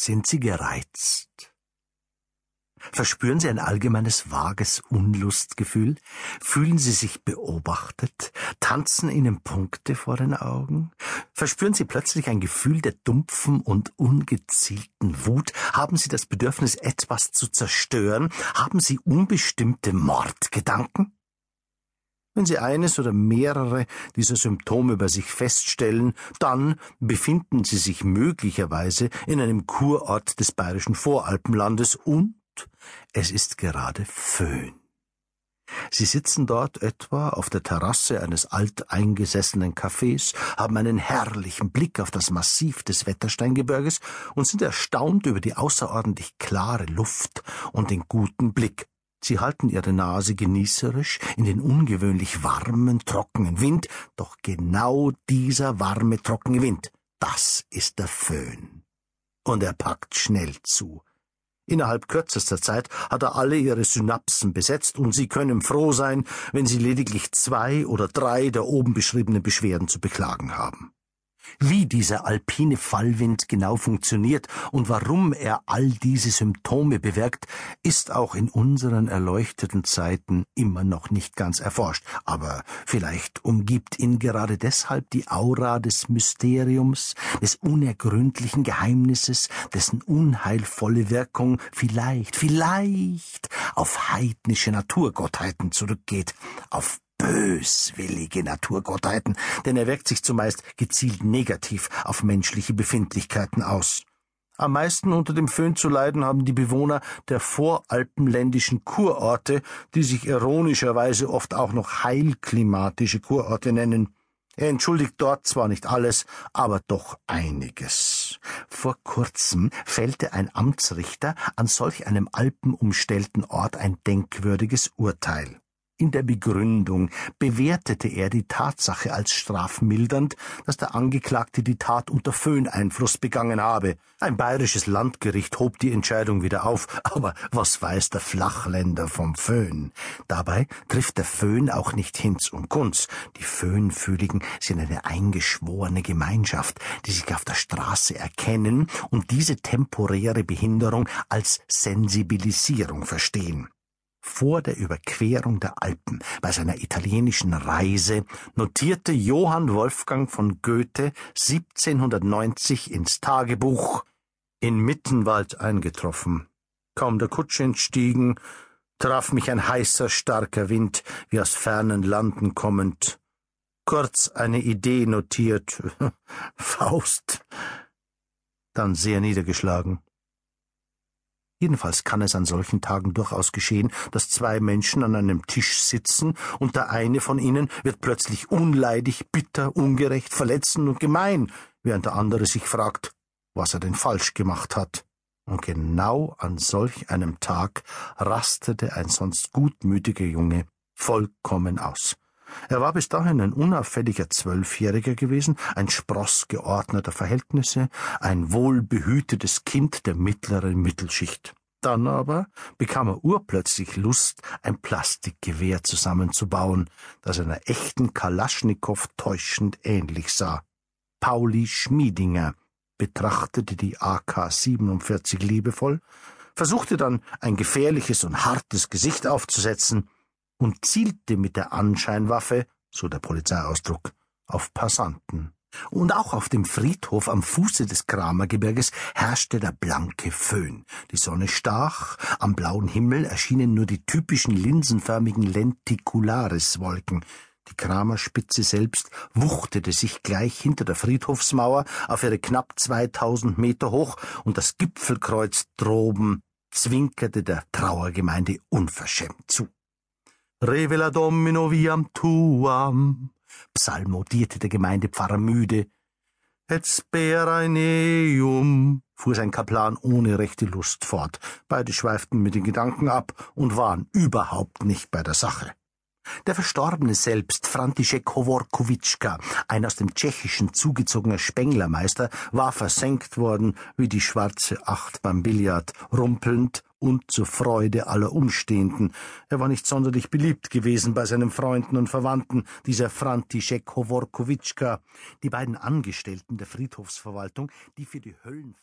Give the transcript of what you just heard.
Sind Sie gereizt? Verspüren Sie ein allgemeines vages Unlustgefühl? Fühlen Sie sich beobachtet? Tanzen Ihnen Punkte vor den Augen? Verspüren Sie plötzlich ein Gefühl der dumpfen und ungezielten Wut? Haben Sie das Bedürfnis, etwas zu zerstören? Haben Sie unbestimmte Mordgedanken? Wenn Sie eines oder mehrere dieser Symptome bei sich feststellen, dann befinden Sie sich möglicherweise in einem Kurort des bayerischen Voralpenlandes und es ist gerade Föhn. Sie sitzen dort etwa auf der Terrasse eines alteingesessenen Cafés, haben einen herrlichen Blick auf das Massiv des Wettersteingebirges und sind erstaunt über die außerordentlich klare Luft und den guten Blick. Sie halten ihre Nase genießerisch in den ungewöhnlich warmen, trockenen Wind, doch genau dieser warme, trockene Wind, das ist der Föhn. Und er packt schnell zu. Innerhalb kürzester Zeit hat er alle ihre Synapsen besetzt und Sie können froh sein, wenn Sie lediglich zwei oder drei der oben beschriebenen Beschwerden zu beklagen haben. Wie dieser alpine Fallwind genau funktioniert und warum er all diese Symptome bewirkt, ist auch in unseren erleuchteten Zeiten immer noch nicht ganz erforscht. Aber vielleicht umgibt ihn gerade deshalb die Aura des Mysteriums, des unergründlichen Geheimnisses, dessen unheilvolle Wirkung vielleicht, vielleicht auf heidnische Naturgottheiten zurückgeht, auf böswillige Naturgottheiten, denn er wirkt sich zumeist gezielt negativ auf menschliche Befindlichkeiten aus. Am meisten unter dem Föhn zu leiden haben die Bewohner der voralpenländischen Kurorte, die sich ironischerweise oft auch noch heilklimatische Kurorte nennen. Er entschuldigt dort zwar nicht alles, aber doch einiges. Vor kurzem fällte ein Amtsrichter an solch einem alpenumstellten Ort ein denkwürdiges Urteil. In der Begründung bewertete er die Tatsache als strafmildernd, dass der Angeklagte die Tat unter Föhneinfluss begangen habe. Ein bayerisches Landgericht hob die Entscheidung wieder auf, aber was weiß der Flachländer vom Föhn? Dabei trifft der Föhn auch nicht Hinz und Kunz. Die Föhnfühligen sind eine eingeschworene Gemeinschaft, die sich auf der Straße erkennen und diese temporäre Behinderung als Sensibilisierung verstehen. Vor der Überquerung der Alpen bei seiner italienischen Reise notierte Johann Wolfgang von Goethe 1790 ins Tagebuch in Mittenwald eingetroffen. Kaum der Kutsche entstiegen, traf mich ein heißer, starker Wind, wie aus fernen Landen kommend. Kurz eine Idee notiert. Faust. Dann sehr niedergeschlagen. Jedenfalls kann es an solchen Tagen durchaus geschehen, dass zwei Menschen an einem Tisch sitzen und der eine von ihnen wird plötzlich unleidig, bitter, ungerecht, verletzend und gemein, während der andere sich fragt, was er denn falsch gemacht hat. Und genau an solch einem Tag rastete ein sonst gutmütiger Junge vollkommen aus. Er war bis dahin ein unauffälliger Zwölfjähriger gewesen, ein Spross geordneter Verhältnisse, ein wohlbehütetes Kind der mittleren Mittelschicht. Dann aber bekam er urplötzlich Lust, ein Plastikgewehr zusammenzubauen, das einer echten Kalaschnikow täuschend ähnlich sah. Pauli Schmiedinger betrachtete die AK-47 liebevoll, versuchte dann ein gefährliches und hartes Gesicht aufzusetzen und zielte mit der Anscheinwaffe, so der Polizeiausdruck, auf Passanten. Und auch auf dem Friedhof am Fuße des Kramergebirges herrschte der blanke Föhn. Die Sonne stach, am blauen Himmel erschienen nur die typischen linsenförmigen Lenticularis-Wolken. Die Kramerspitze selbst wuchtete sich gleich hinter der Friedhofsmauer auf ihre knapp zweitausend Meter hoch, und das Gipfelkreuz droben zwinkerte der Trauergemeinde unverschämt zu. Revela Domino viam tuam, psalmodierte der Gemeindepfarrer müde. Et spera in eum, fuhr sein Kaplan ohne rechte Lust fort. Beide schweiften mit den Gedanken ab und waren überhaupt nicht bei der Sache. Der Verstorbene selbst, František Hovorkowitschka, ein aus dem Tschechischen zugezogener Spenglermeister, war versenkt worden wie die schwarze Acht beim Billard, rumpelnd und zur Freude aller Umstehenden. Er war nicht sonderlich beliebt gewesen bei seinen Freunden und Verwandten, dieser František Hovorkowitschka. Die beiden Angestellten der Friedhofsverwaltung, die für die Höllenfahrt